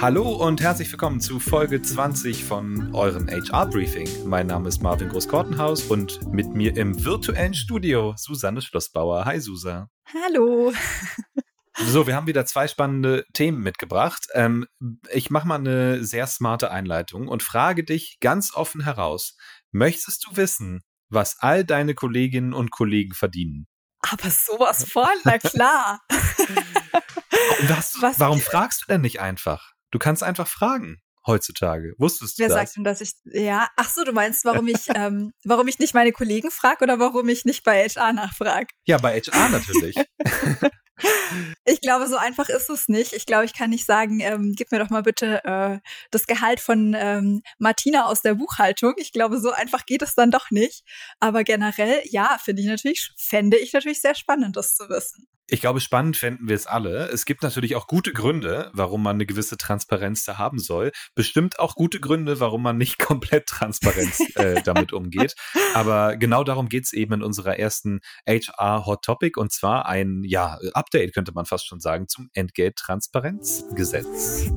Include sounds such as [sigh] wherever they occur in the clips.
Hallo und herzlich willkommen zu Folge 20 von eurem HR Briefing. Mein Name ist Marvin Groß-Kortenhaus und mit mir im virtuellen Studio Susanne Schlossbauer. Hi Susa. Hallo. [laughs] So, wir haben wieder zwei spannende Themen mitgebracht. Ähm, ich mache mal eine sehr smarte Einleitung und frage dich ganz offen heraus. Möchtest du wissen, was all deine Kolleginnen und Kollegen verdienen? Aber sowas von, na klar. [laughs] was, warum fragst du denn nicht einfach? Du kannst einfach fragen heutzutage. Wusstest du Wer das? Wer sagt denn, dass ich, ja, ach so, du meinst, [laughs] warum ich, ähm, warum ich nicht meine Kollegen frage oder warum ich nicht bei HR nachfrage? Ja, bei HR natürlich. [laughs] Ich glaube, so einfach ist es nicht. Ich glaube, ich kann nicht sagen, ähm, gib mir doch mal bitte äh, das Gehalt von ähm, Martina aus der Buchhaltung. Ich glaube, so einfach geht es dann doch nicht. Aber generell, ja, finde ich natürlich, fände ich natürlich sehr spannend, das zu wissen. Ich glaube, spannend fänden wir es alle. Es gibt natürlich auch gute Gründe, warum man eine gewisse Transparenz da haben soll. Bestimmt auch gute Gründe, warum man nicht [laughs] komplett transparent äh, damit umgeht. Aber genau darum geht es eben in unserer ersten HR Hot Topic und zwar ein ja, Update, könnte man fast schon sagen, zum Entgelttransparenzgesetz.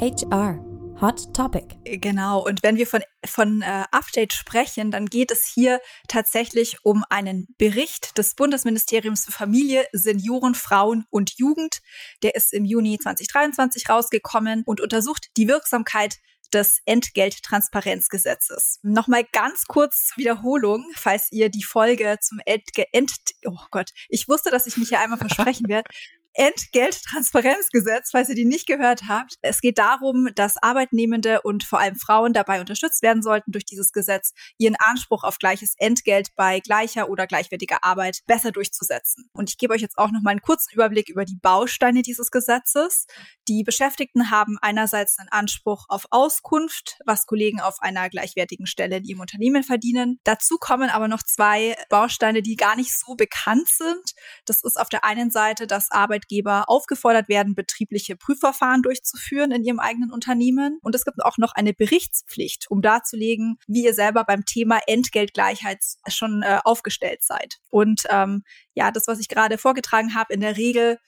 HR Hot Topic. Genau. Und wenn wir von, von äh, Update sprechen, dann geht es hier tatsächlich um einen Bericht des Bundesministeriums für Familie, Senioren, Frauen und Jugend. Der ist im Juni 2023 rausgekommen und untersucht die Wirksamkeit des Entgelttransparenzgesetzes. Nochmal ganz kurz zur Wiederholung, falls ihr die Folge zum Entge Ent oh Gott, ich wusste, dass ich mich hier einmal versprechen werde. [laughs] Entgelttransparenzgesetz, falls ihr die nicht gehört habt. Es geht darum, dass Arbeitnehmende und vor allem Frauen dabei unterstützt werden sollten durch dieses Gesetz, ihren Anspruch auf gleiches Entgelt bei gleicher oder gleichwertiger Arbeit besser durchzusetzen. Und ich gebe euch jetzt auch noch mal einen kurzen Überblick über die Bausteine dieses Gesetzes. Die Beschäftigten haben einerseits einen Anspruch auf Auskunft, was Kollegen auf einer gleichwertigen Stelle in ihrem Unternehmen verdienen. Dazu kommen aber noch zwei Bausteine, die gar nicht so bekannt sind. Das ist auf der einen Seite, dass Arbeit Arbeitgeber aufgefordert werden, betriebliche Prüfverfahren durchzuführen in ihrem eigenen Unternehmen. Und es gibt auch noch eine Berichtspflicht, um darzulegen, wie ihr selber beim Thema Entgeltgleichheit schon äh, aufgestellt seid. Und ähm, ja, das, was ich gerade vorgetragen habe, in der Regel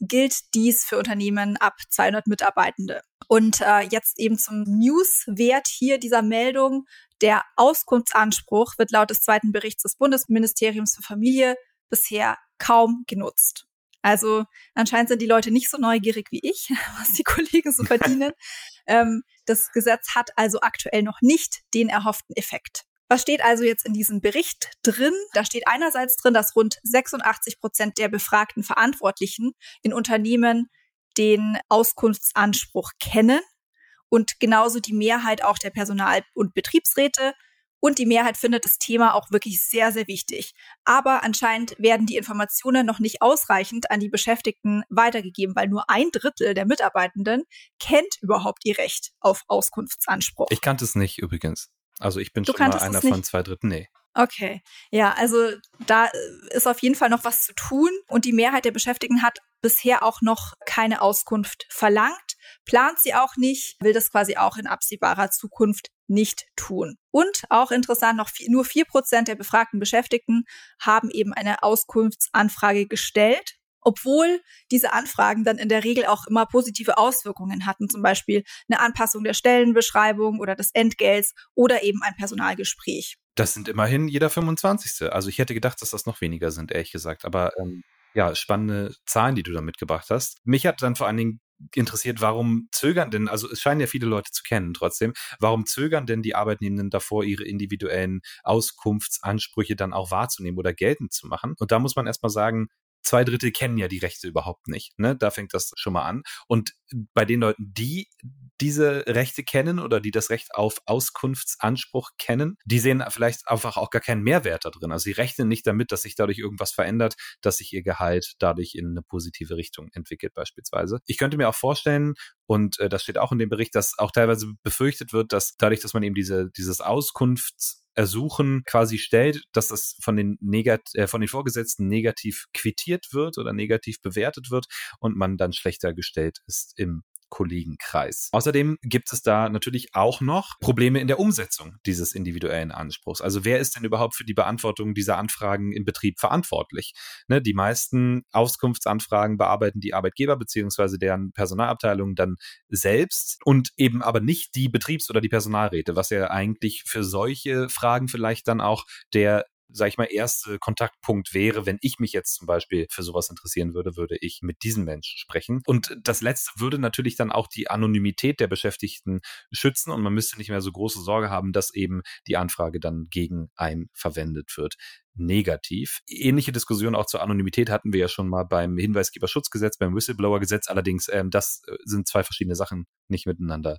gilt dies für Unternehmen ab 200 Mitarbeitende. Und äh, jetzt eben zum Newswert hier dieser Meldung. Der Auskunftsanspruch wird laut des zweiten Berichts des Bundesministeriums für Familie bisher kaum genutzt. Also anscheinend sind die Leute nicht so neugierig wie ich, [laughs] was die Kollegen so verdienen. [laughs] ähm, das Gesetz hat also aktuell noch nicht den erhofften Effekt. Was steht also jetzt in diesem Bericht drin? Da steht einerseits drin, dass rund 86 Prozent der befragten Verantwortlichen in Unternehmen den Auskunftsanspruch kennen und genauso die Mehrheit auch der Personal- und Betriebsräte und die Mehrheit findet das Thema auch wirklich sehr, sehr wichtig. Aber anscheinend werden die Informationen noch nicht ausreichend an die Beschäftigten weitergegeben, weil nur ein Drittel der Mitarbeitenden kennt überhaupt ihr Recht auf Auskunftsanspruch. Ich kannte es nicht übrigens. Also ich bin du schon mal einer von zwei Dritten. Nee. Okay, ja, also da ist auf jeden Fall noch was zu tun und die Mehrheit der Beschäftigten hat bisher auch noch keine Auskunft verlangt, plant sie auch nicht, will das quasi auch in absehbarer Zukunft nicht tun. Und auch interessant, noch viel, nur vier Prozent der befragten Beschäftigten haben eben eine Auskunftsanfrage gestellt obwohl diese Anfragen dann in der Regel auch immer positive Auswirkungen hatten, zum Beispiel eine Anpassung der Stellenbeschreibung oder des Entgelts oder eben ein Personalgespräch. Das sind immerhin jeder 25. Also ich hätte gedacht, dass das noch weniger sind, ehrlich gesagt. Aber ähm, ja, spannende Zahlen, die du da mitgebracht hast. Mich hat dann vor allen Dingen interessiert, warum zögern denn, also es scheinen ja viele Leute zu kennen trotzdem, warum zögern denn die Arbeitnehmenden davor, ihre individuellen Auskunftsansprüche dann auch wahrzunehmen oder geltend zu machen? Und da muss man erstmal sagen, zwei Drittel kennen ja die Rechte überhaupt nicht. Ne? Da fängt das schon mal an. Und bei den Leuten, die diese Rechte kennen oder die das Recht auf Auskunftsanspruch kennen, die sehen vielleicht einfach auch gar keinen Mehrwert da drin. Also sie rechnen nicht damit, dass sich dadurch irgendwas verändert, dass sich ihr Gehalt dadurch in eine positive Richtung entwickelt beispielsweise. Ich könnte mir auch vorstellen, und äh, das steht auch in dem Bericht, dass auch teilweise befürchtet wird, dass dadurch, dass man eben diese, dieses Auskunfts Ersuchen quasi stellt, dass das von den, Negat äh, von den Vorgesetzten negativ quittiert wird oder negativ bewertet wird und man dann schlechter gestellt ist im Kollegenkreis. Außerdem gibt es da natürlich auch noch Probleme in der Umsetzung dieses individuellen Anspruchs. Also wer ist denn überhaupt für die Beantwortung dieser Anfragen im Betrieb verantwortlich? Ne, die meisten Auskunftsanfragen bearbeiten die Arbeitgeber beziehungsweise deren Personalabteilung dann selbst und eben aber nicht die Betriebs- oder die Personalräte, was ja eigentlich für solche Fragen vielleicht dann auch der sag ich mal, erste Kontaktpunkt wäre, wenn ich mich jetzt zum Beispiel für sowas interessieren würde, würde ich mit diesen Menschen sprechen. Und das letzte würde natürlich dann auch die Anonymität der Beschäftigten schützen und man müsste nicht mehr so große Sorge haben, dass eben die Anfrage dann gegen einen verwendet wird negativ. Ähnliche Diskussionen auch zur Anonymität hatten wir ja schon mal beim Hinweisgeberschutzgesetz, beim Whistleblower-Gesetz. Allerdings, ähm, das äh, sind zwei verschiedene Sachen, nicht miteinander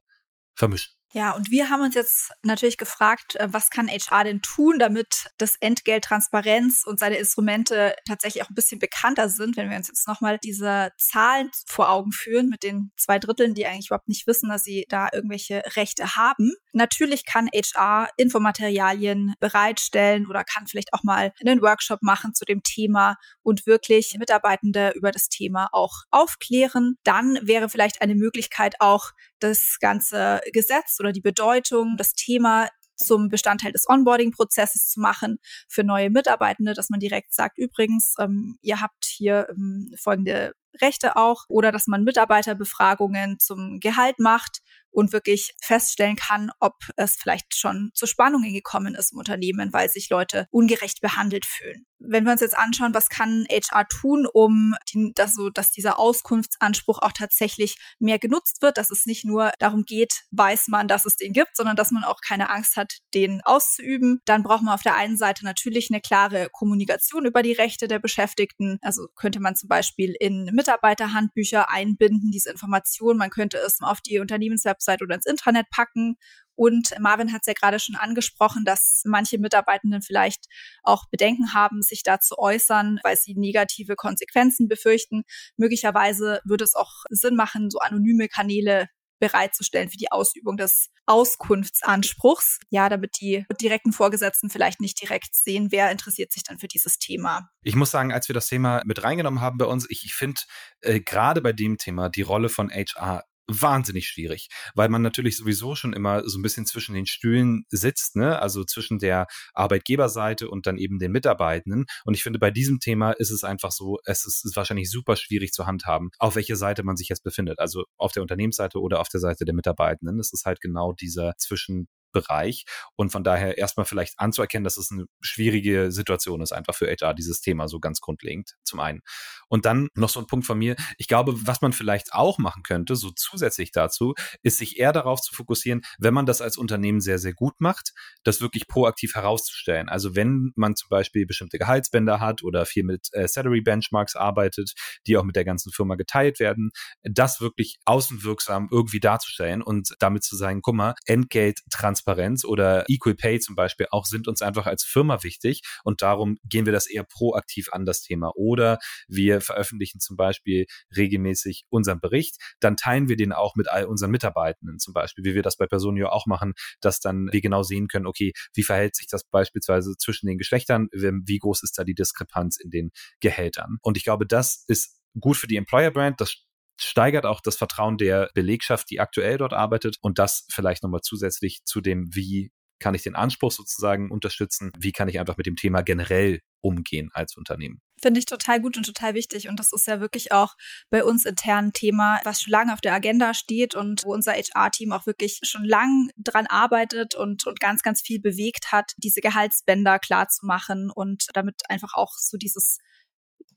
vermischen. Ja, und wir haben uns jetzt natürlich gefragt, äh, was kann HR denn tun, damit das Entgelt Transparenz und seine Instrumente tatsächlich auch ein bisschen bekannter sind, wenn wir uns jetzt nochmal diese Zahlen vor Augen führen mit den zwei Dritteln, die eigentlich überhaupt nicht wissen, dass sie da irgendwelche Rechte haben. Natürlich kann HR Infomaterialien bereitstellen oder kann vielleicht auch mal einen Workshop machen zu dem Thema und wirklich Mitarbeitende über das Thema auch aufklären. Dann wäre vielleicht eine Möglichkeit auch, das ganze Gesetz oder die Bedeutung, das Thema zum Bestandteil des Onboarding-Prozesses zu machen für neue Mitarbeitende, dass man direkt sagt, übrigens, ähm, ihr habt hier ähm, folgende Rechte auch oder dass man Mitarbeiterbefragungen zum Gehalt macht und wirklich feststellen kann, ob es vielleicht schon zu Spannungen gekommen ist im Unternehmen, weil sich Leute ungerecht behandelt fühlen. Wenn wir uns jetzt anschauen, was kann HR tun, um die, dass, so, dass dieser Auskunftsanspruch auch tatsächlich mehr genutzt wird, dass es nicht nur darum geht, weiß man, dass es den gibt, sondern dass man auch keine Angst hat, den auszuüben, dann braucht man auf der einen Seite natürlich eine klare Kommunikation über die Rechte der Beschäftigten. Also könnte man zum Beispiel in Mitarbeiterhandbücher einbinden, diese Information. Man könnte es auf die Unternehmenswebsite Website oder ins Intranet packen. Und Marvin hat es ja gerade schon angesprochen, dass manche Mitarbeitenden vielleicht auch Bedenken haben, sich da zu äußern, weil sie negative Konsequenzen befürchten. Möglicherweise würde es auch Sinn machen, so anonyme Kanäle bereitzustellen für die Ausübung des Auskunftsanspruchs. Ja, damit die direkten Vorgesetzten vielleicht nicht direkt sehen, wer interessiert sich dann für dieses Thema. Ich muss sagen, als wir das Thema mit reingenommen haben bei uns, ich, ich finde äh, gerade bei dem Thema die Rolle von HR wahnsinnig schwierig, weil man natürlich sowieso schon immer so ein bisschen zwischen den Stühlen sitzt, ne? also zwischen der Arbeitgeberseite und dann eben den Mitarbeitenden. Und ich finde, bei diesem Thema ist es einfach so, es ist, ist wahrscheinlich super schwierig zu handhaben, auf welche Seite man sich jetzt befindet. Also auf der Unternehmensseite oder auf der Seite der Mitarbeitenden. Es ist halt genau dieser zwischen Bereich. Und von daher erstmal vielleicht anzuerkennen, dass es eine schwierige Situation ist, einfach für HR, dieses Thema so ganz grundlegend zum einen. Und dann noch so ein Punkt von mir. Ich glaube, was man vielleicht auch machen könnte, so zusätzlich dazu, ist sich eher darauf zu fokussieren, wenn man das als Unternehmen sehr, sehr gut macht, das wirklich proaktiv herauszustellen. Also wenn man zum Beispiel bestimmte Gehaltsbänder hat oder viel mit äh, Salary Benchmarks arbeitet, die auch mit der ganzen Firma geteilt werden, das wirklich außenwirksam irgendwie darzustellen und damit zu sagen, guck mal, Entgelt, Transparenz, Transparenz oder Equal Pay zum Beispiel auch sind uns einfach als Firma wichtig und darum gehen wir das eher proaktiv an das Thema. Oder wir veröffentlichen zum Beispiel regelmäßig unseren Bericht, dann teilen wir den auch mit all unseren Mitarbeitenden zum Beispiel, wie wir das bei Personio auch machen, dass dann wir genau sehen können, okay, wie verhält sich das beispielsweise zwischen den Geschlechtern, wie groß ist da die Diskrepanz in den Gehältern. Und ich glaube, das ist gut für die Employer Brand, das steigert auch das Vertrauen der Belegschaft, die aktuell dort arbeitet und das vielleicht nochmal zusätzlich zu dem, wie kann ich den Anspruch sozusagen unterstützen, wie kann ich einfach mit dem Thema generell umgehen als Unternehmen. Finde ich total gut und total wichtig. Und das ist ja wirklich auch bei uns intern ein Thema, was schon lange auf der Agenda steht und wo unser HR-Team auch wirklich schon lang dran arbeitet und, und ganz, ganz viel bewegt hat, diese Gehaltsbänder klar zu machen und damit einfach auch so dieses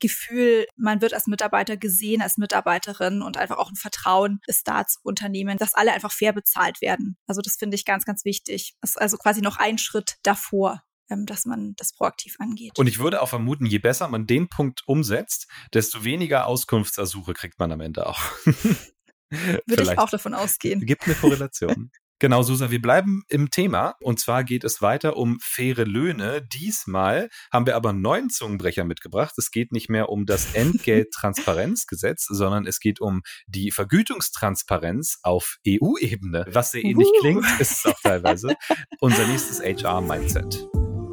Gefühl, man wird als Mitarbeiter gesehen, als Mitarbeiterin und einfach auch ein Vertrauen ist da zu Unternehmen, dass alle einfach fair bezahlt werden. Also das finde ich ganz, ganz wichtig. Das ist also quasi noch ein Schritt davor ähm, dass man das proaktiv angeht. Und ich würde auch vermuten, je besser man den Punkt umsetzt, desto weniger Auskunftsersuche kriegt man am Ende auch. [laughs] würde ich auch davon ausgehen. Gibt eine Korrelation. [laughs] Genau, Susa, wir bleiben im Thema. Und zwar geht es weiter um faire Löhne. Diesmal haben wir aber einen neuen Zungenbrecher mitgebracht. Es geht nicht mehr um das [laughs] Entgelttransparenzgesetz, sondern es geht um die Vergütungstransparenz auf EU-Ebene. Was sehr ähnlich uh. klingt, ist es auch teilweise [laughs] unser nächstes HR-Mindset.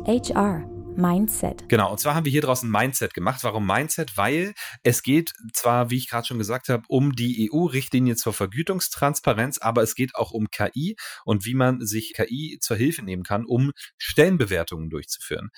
HR, Mindset. Genau, und zwar haben wir hier draußen Mindset gemacht. Warum Mindset? Weil es geht zwar, wie ich gerade schon gesagt habe, um die EU-Richtlinie zur Vergütungstransparenz, aber es geht auch um KI und wie man sich KI zur Hilfe nehmen kann, um Stellenbewertungen durchzuführen.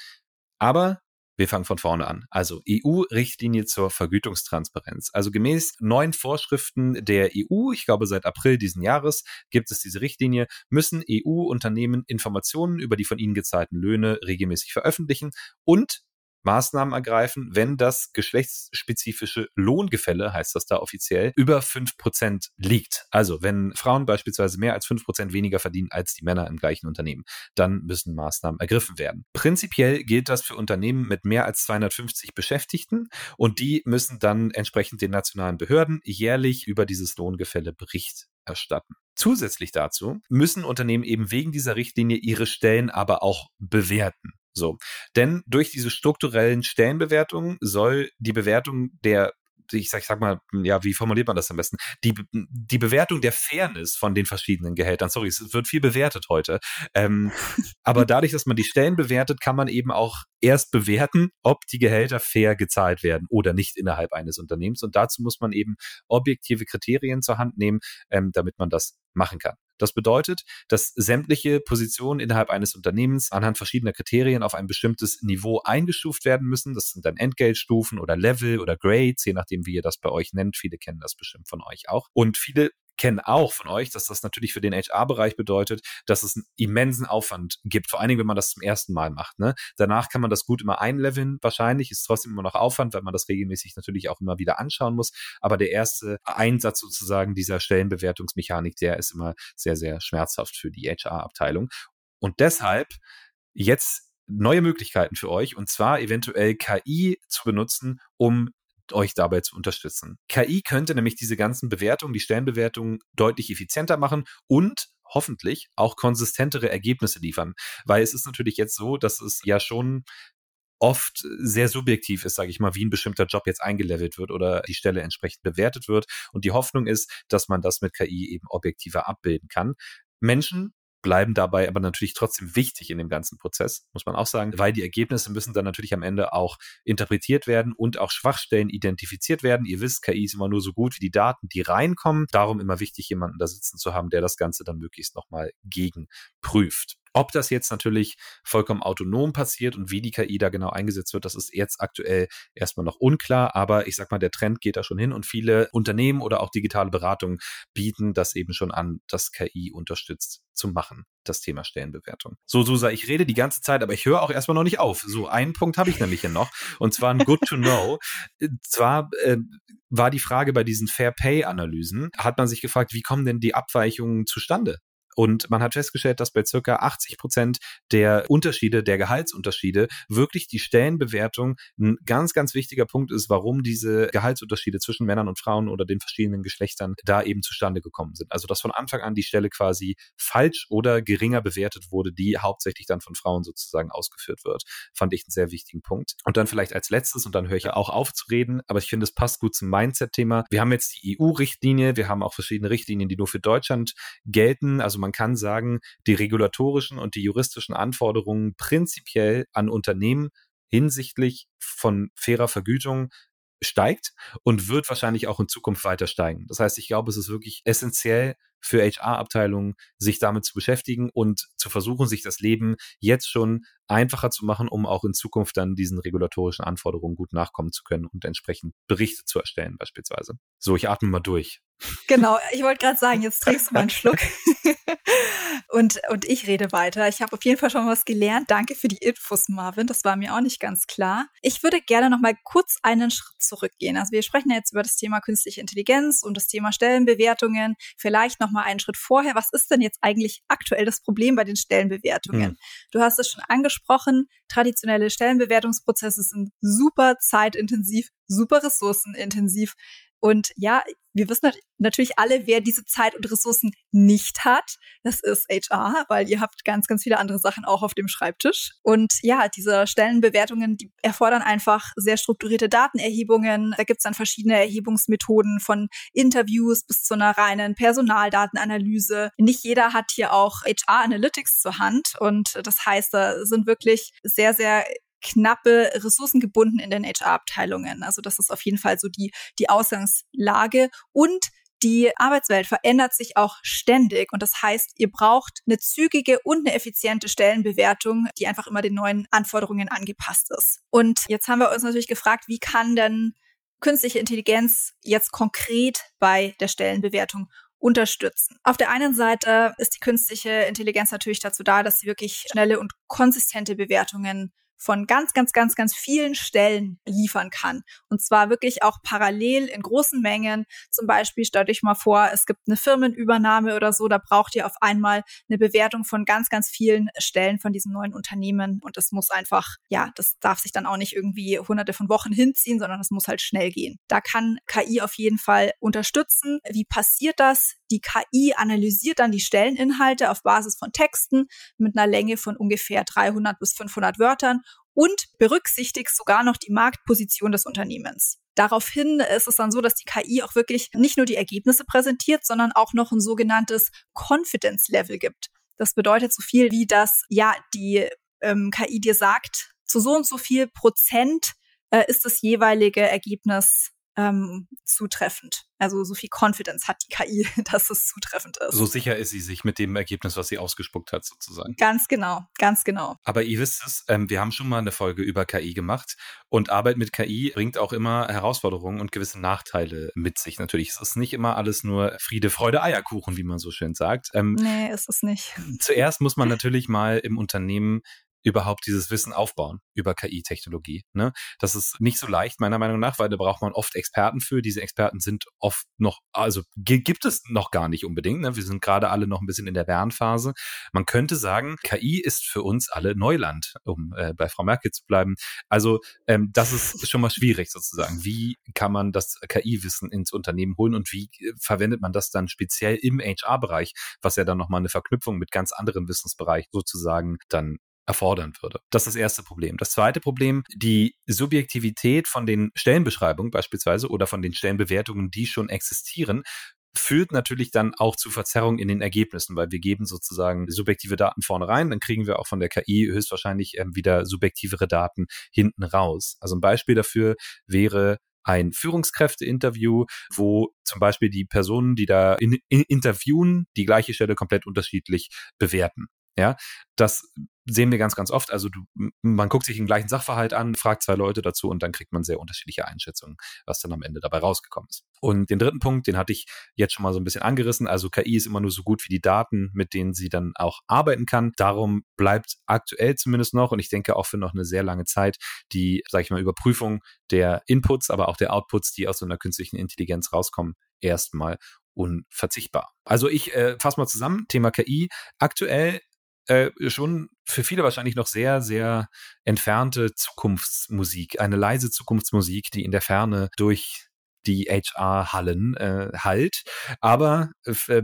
Aber wir fangen von vorne an. Also EU-Richtlinie zur Vergütungstransparenz. Also gemäß neuen Vorschriften der EU, ich glaube seit April diesen Jahres gibt es diese Richtlinie, müssen EU-Unternehmen Informationen über die von ihnen gezahlten Löhne regelmäßig veröffentlichen und Maßnahmen ergreifen, wenn das geschlechtsspezifische Lohngefälle, heißt das da offiziell, über fünf Prozent liegt. Also wenn Frauen beispielsweise mehr als fünf Prozent weniger verdienen als die Männer im gleichen Unternehmen, dann müssen Maßnahmen ergriffen werden. Prinzipiell gilt das für Unternehmen mit mehr als 250 Beschäftigten und die müssen dann entsprechend den nationalen Behörden jährlich über dieses Lohngefälle Bericht erstatten. Zusätzlich dazu müssen Unternehmen eben wegen dieser Richtlinie ihre Stellen aber auch bewerten. So. Denn durch diese strukturellen Stellenbewertungen soll die Bewertung der ich sag, ich sag mal, ja, wie formuliert man das am besten? Die, die Bewertung der Fairness von den verschiedenen Gehältern. Sorry, es wird viel bewertet heute. Ähm, [laughs] aber dadurch, dass man die Stellen bewertet, kann man eben auch erst bewerten, ob die Gehälter fair gezahlt werden oder nicht innerhalb eines Unternehmens. Und dazu muss man eben objektive Kriterien zur Hand nehmen, ähm, damit man das machen kann. Das bedeutet, dass sämtliche Positionen innerhalb eines Unternehmens anhand verschiedener Kriterien auf ein bestimmtes Niveau eingestuft werden müssen. Das sind dann Entgeltstufen oder Level oder Grades, je nachdem, wie ihr das bei euch nennt. Viele kennen das bestimmt von euch auch. Und viele kennen auch von euch, dass das natürlich für den HR-Bereich bedeutet, dass es einen immensen Aufwand gibt, vor allen Dingen, wenn man das zum ersten Mal macht. Ne? Danach kann man das gut immer einleveln, wahrscheinlich, ist trotzdem immer noch Aufwand, weil man das regelmäßig natürlich auch immer wieder anschauen muss. Aber der erste Einsatz sozusagen dieser Stellenbewertungsmechanik, der ist immer sehr, sehr schmerzhaft für die HR-Abteilung. Und deshalb jetzt neue Möglichkeiten für euch und zwar eventuell KI zu benutzen, um euch dabei zu unterstützen. KI könnte nämlich diese ganzen Bewertungen, die Stellenbewertungen deutlich effizienter machen und hoffentlich auch konsistentere Ergebnisse liefern. Weil es ist natürlich jetzt so, dass es ja schon oft sehr subjektiv ist, sage ich mal, wie ein bestimmter Job jetzt eingelevelt wird oder die Stelle entsprechend bewertet wird. Und die Hoffnung ist, dass man das mit KI eben objektiver abbilden kann. Menschen bleiben dabei aber natürlich trotzdem wichtig in dem ganzen Prozess, muss man auch sagen, weil die Ergebnisse müssen dann natürlich am Ende auch interpretiert werden und auch Schwachstellen identifiziert werden. Ihr wisst, KI ist immer nur so gut wie die Daten, die reinkommen. Darum immer wichtig, jemanden da sitzen zu haben, der das Ganze dann möglichst nochmal gegenprüft. Ob das jetzt natürlich vollkommen autonom passiert und wie die KI da genau eingesetzt wird, das ist jetzt aktuell erstmal noch unklar. Aber ich sag mal, der Trend geht da schon hin und viele Unternehmen oder auch digitale Beratungen bieten das eben schon an, das KI unterstützt zu machen, das Thema Stellenbewertung. So, Susa, ich rede die ganze Zeit, aber ich höre auch erstmal noch nicht auf. So, einen Punkt habe ich nämlich hier noch und zwar ein Good to Know. zwar äh, war die Frage bei diesen Fair Pay Analysen, hat man sich gefragt, wie kommen denn die Abweichungen zustande? Und man hat festgestellt, dass bei circa 80 Prozent der Unterschiede, der Gehaltsunterschiede, wirklich die Stellenbewertung ein ganz, ganz wichtiger Punkt ist, warum diese Gehaltsunterschiede zwischen Männern und Frauen oder den verschiedenen Geschlechtern da eben zustande gekommen sind. Also, dass von Anfang an die Stelle quasi falsch oder geringer bewertet wurde, die hauptsächlich dann von Frauen sozusagen ausgeführt wird, fand ich einen sehr wichtigen Punkt. Und dann vielleicht als letztes, und dann höre ich ja auch auf zu reden, aber ich finde, es passt gut zum Mindset-Thema. Wir haben jetzt die EU-Richtlinie, wir haben auch verschiedene Richtlinien, die nur für Deutschland gelten. Also man kann sagen, die regulatorischen und die juristischen Anforderungen prinzipiell an Unternehmen hinsichtlich von fairer Vergütung steigt und wird wahrscheinlich auch in Zukunft weiter steigen. Das heißt, ich glaube, es ist wirklich essentiell für HR-Abteilungen, sich damit zu beschäftigen und zu versuchen, sich das Leben jetzt schon einfacher zu machen, um auch in Zukunft dann diesen regulatorischen Anforderungen gut nachkommen zu können und entsprechend Berichte zu erstellen beispielsweise. So, ich atme mal durch. Genau, ich wollte gerade sagen, jetzt trinkst du mal einen [laughs] Schluck. und, und ich rede weiter. Ich habe auf jeden Fall schon was gelernt. Danke für die Infos, Marvin. Das war mir auch nicht ganz klar. Ich würde gerne noch mal kurz einen Schritt zurückgehen. Also wir sprechen jetzt über das Thema künstliche Intelligenz und das Thema Stellenbewertungen. Vielleicht noch mal einen Schritt vorher. Was ist denn jetzt eigentlich aktuell das Problem bei den Stellenbewertungen? Hm. Du hast es schon angesprochen. Traditionelle Stellenbewertungsprozesse sind super zeitintensiv, super ressourcenintensiv. Und ja, wir wissen natürlich alle, wer diese Zeit und Ressourcen nicht hat. Das ist HR, weil ihr habt ganz, ganz viele andere Sachen auch auf dem Schreibtisch. Und ja, diese Stellenbewertungen, die erfordern einfach sehr strukturierte Datenerhebungen. Da gibt's dann verschiedene Erhebungsmethoden von Interviews bis zu einer reinen Personaldatenanalyse. Nicht jeder hat hier auch HR Analytics zur Hand. Und das heißt, da sind wirklich sehr, sehr knappe Ressourcen gebunden in den HR-Abteilungen. Also das ist auf jeden Fall so die, die Ausgangslage. Und die Arbeitswelt verändert sich auch ständig und das heißt, ihr braucht eine zügige und eine effiziente Stellenbewertung, die einfach immer den neuen Anforderungen angepasst ist. Und jetzt haben wir uns natürlich gefragt, wie kann denn künstliche Intelligenz jetzt konkret bei der Stellenbewertung unterstützen. Auf der einen Seite ist die künstliche Intelligenz natürlich dazu da, dass sie wirklich schnelle und konsistente Bewertungen von ganz, ganz, ganz, ganz vielen Stellen liefern kann. Und zwar wirklich auch parallel in großen Mengen. Zum Beispiel stellt euch mal vor, es gibt eine Firmenübernahme oder so, da braucht ihr auf einmal eine Bewertung von ganz, ganz vielen Stellen von diesem neuen Unternehmen. Und das muss einfach, ja, das darf sich dann auch nicht irgendwie hunderte von Wochen hinziehen, sondern es muss halt schnell gehen. Da kann KI auf jeden Fall unterstützen. Wie passiert das? Die KI analysiert dann die Stelleninhalte auf Basis von Texten mit einer Länge von ungefähr 300 bis 500 Wörtern und berücksichtigt sogar noch die Marktposition des Unternehmens. Daraufhin ist es dann so, dass die KI auch wirklich nicht nur die Ergebnisse präsentiert, sondern auch noch ein sogenanntes Confidence Level gibt. Das bedeutet so viel wie, dass ja die ähm, KI dir sagt, zu so und so viel Prozent äh, ist das jeweilige Ergebnis ähm, zutreffend. Also so viel Confidence hat die KI, [laughs] dass es zutreffend ist. So sicher ist sie sich mit dem Ergebnis, was sie ausgespuckt hat, sozusagen. Ganz genau, ganz genau. Aber ihr wisst es, ähm, wir haben schon mal eine Folge über KI gemacht und Arbeit mit KI bringt auch immer Herausforderungen und gewisse Nachteile mit sich. Natürlich es ist nicht immer alles nur Friede, Freude, Eierkuchen, wie man so schön sagt. Ähm, nee, ist es nicht. Zuerst muss man natürlich mal im Unternehmen überhaupt dieses Wissen aufbauen über KI-Technologie. Ne? Das ist nicht so leicht, meiner Meinung nach, weil da braucht man oft Experten für. Diese Experten sind oft noch, also gibt es noch gar nicht unbedingt. Ne? Wir sind gerade alle noch ein bisschen in der Lernphase. Man könnte sagen, KI ist für uns alle Neuland, um äh, bei Frau Merkel zu bleiben. Also ähm, das ist schon mal schwierig sozusagen. Wie kann man das KI-Wissen ins Unternehmen holen und wie äh, verwendet man das dann speziell im HR-Bereich, was ja dann nochmal eine Verknüpfung mit ganz anderen Wissensbereichen sozusagen dann erfordern würde. Das ist das erste Problem. Das zweite Problem, die Subjektivität von den Stellenbeschreibungen beispielsweise oder von den Stellenbewertungen, die schon existieren, führt natürlich dann auch zu Verzerrung in den Ergebnissen, weil wir geben sozusagen subjektive Daten vorne rein, dann kriegen wir auch von der KI höchstwahrscheinlich ähm, wieder subjektivere Daten hinten raus. Also ein Beispiel dafür wäre ein Führungskräfteinterview, wo zum Beispiel die Personen, die da in, in interviewen, die gleiche Stelle komplett unterschiedlich bewerten. Ja, das sehen wir ganz, ganz oft. Also du, man guckt sich den gleichen Sachverhalt an, fragt zwei Leute dazu und dann kriegt man sehr unterschiedliche Einschätzungen, was dann am Ende dabei rausgekommen ist. Und den dritten Punkt, den hatte ich jetzt schon mal so ein bisschen angerissen. Also KI ist immer nur so gut wie die Daten, mit denen sie dann auch arbeiten kann. Darum bleibt aktuell zumindest noch und ich denke auch für noch eine sehr lange Zeit die, sage ich mal, Überprüfung der Inputs, aber auch der Outputs, die aus so einer künstlichen Intelligenz rauskommen, erstmal unverzichtbar. Also ich äh, fasse mal zusammen, Thema KI. Aktuell äh, schon für viele wahrscheinlich noch sehr, sehr entfernte Zukunftsmusik, eine leise Zukunftsmusik, die in der Ferne durch die HR-Hallen äh, halt. Aber äh,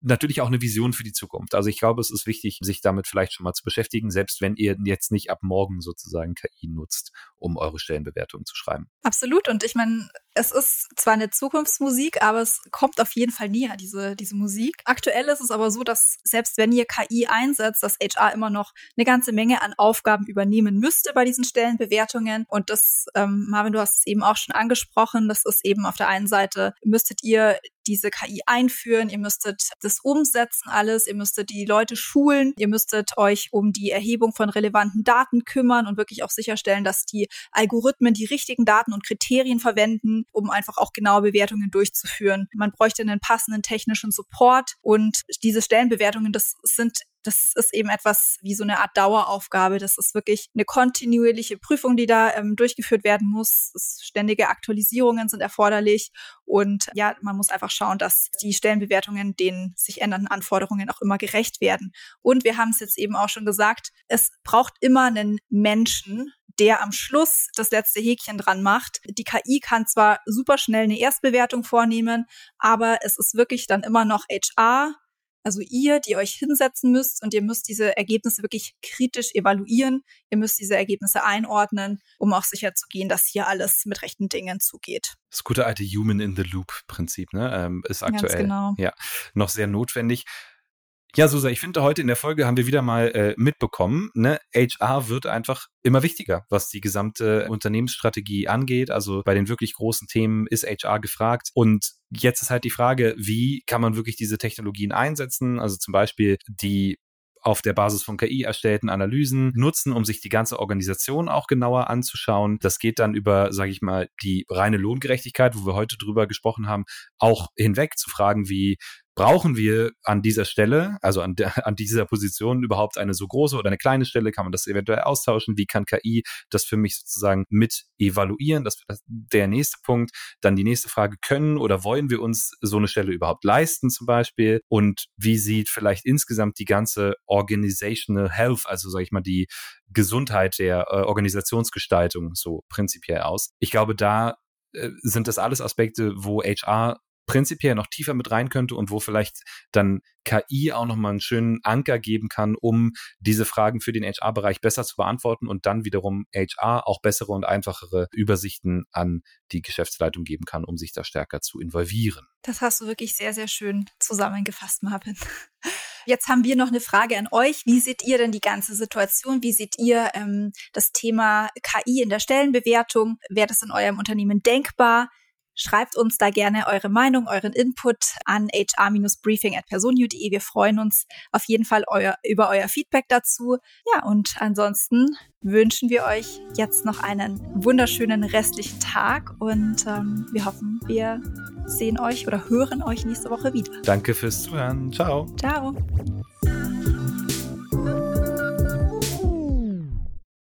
natürlich auch eine Vision für die Zukunft. Also ich glaube, es ist wichtig, sich damit vielleicht schon mal zu beschäftigen, selbst wenn ihr jetzt nicht ab morgen sozusagen KI nutzt, um eure Stellenbewertungen zu schreiben. Absolut. Und ich meine, es ist zwar eine Zukunftsmusik, aber es kommt auf jeden Fall näher, diese, diese Musik. Aktuell ist es aber so, dass selbst wenn ihr KI einsetzt, dass HR immer noch eine ganze Menge an Aufgaben übernehmen müsste bei diesen Stellenbewertungen. Und das, ähm, Marvin, du hast es eben auch schon angesprochen, das ist eben auf der einen Seite, müsstet ihr diese KI einführen, ihr müsstet das umsetzen alles, ihr müsstet die Leute schulen, ihr müsstet euch um die Erhebung von relevanten Daten kümmern und wirklich auch sicherstellen, dass die Algorithmen die richtigen Daten und Kriterien verwenden, um einfach auch genaue Bewertungen durchzuführen. Man bräuchte einen passenden technischen Support und diese Stellenbewertungen, das sind das ist eben etwas wie so eine Art Daueraufgabe. Das ist wirklich eine kontinuierliche Prüfung, die da ähm, durchgeführt werden muss. Es, ständige Aktualisierungen sind erforderlich und ja, man muss einfach schauen, dass die Stellenbewertungen den sich ändernden Anforderungen auch immer gerecht werden. Und wir haben es jetzt eben auch schon gesagt, es braucht immer einen Menschen, der am Schluss das letzte Häkchen dran macht. Die KI kann zwar super schnell eine Erstbewertung vornehmen, aber es ist wirklich dann immer noch HR, also ihr, die euch hinsetzen müsst und ihr müsst diese Ergebnisse wirklich kritisch evaluieren. Ihr müsst diese Ergebnisse einordnen, um auch sicher zu gehen, dass hier alles mit rechten Dingen zugeht. Das gute alte Human in the Loop Prinzip, ne, ähm, ist aktuell genau. ja noch sehr notwendig. Ja, Susa, ich finde, heute in der Folge haben wir wieder mal äh, mitbekommen, ne, HR wird einfach immer wichtiger, was die gesamte Unternehmensstrategie angeht. Also bei den wirklich großen Themen ist HR gefragt. Und jetzt ist halt die Frage, wie kann man wirklich diese Technologien einsetzen? Also zum Beispiel die auf der Basis von KI erstellten Analysen nutzen, um sich die ganze Organisation auch genauer anzuschauen. Das geht dann über, sage ich mal, die reine Lohngerechtigkeit, wo wir heute drüber gesprochen haben, auch hinweg zu fragen, wie brauchen wir an dieser Stelle, also an, der, an dieser Position überhaupt eine so große oder eine kleine Stelle? Kann man das eventuell austauschen? Wie kann KI das für mich sozusagen mit evaluieren? Das ist der nächste Punkt. Dann die nächste Frage, können oder wollen wir uns so eine Stelle überhaupt leisten zum Beispiel? Und wie sieht vielleicht insgesamt die ganze Organizational Health, also sage ich mal die Gesundheit der äh, Organisationsgestaltung so prinzipiell aus? Ich glaube, da äh, sind das alles Aspekte, wo HR prinzipiell noch tiefer mit rein könnte und wo vielleicht dann KI auch nochmal einen schönen Anker geben kann, um diese Fragen für den HR-Bereich besser zu beantworten und dann wiederum HR auch bessere und einfachere Übersichten an die Geschäftsleitung geben kann, um sich da stärker zu involvieren. Das hast du wirklich sehr, sehr schön zusammengefasst, Marvin. Jetzt haben wir noch eine Frage an euch. Wie seht ihr denn die ganze Situation? Wie seht ihr ähm, das Thema KI in der Stellenbewertung? Wäre das in eurem Unternehmen denkbar? Schreibt uns da gerne eure Meinung, euren Input an hr-briefing at personio.de. Wir freuen uns auf jeden Fall euer, über euer Feedback dazu. Ja, und ansonsten wünschen wir euch jetzt noch einen wunderschönen restlichen Tag und ähm, wir hoffen, wir sehen euch oder hören euch nächste Woche wieder. Danke fürs Zuhören. Ciao. Ciao.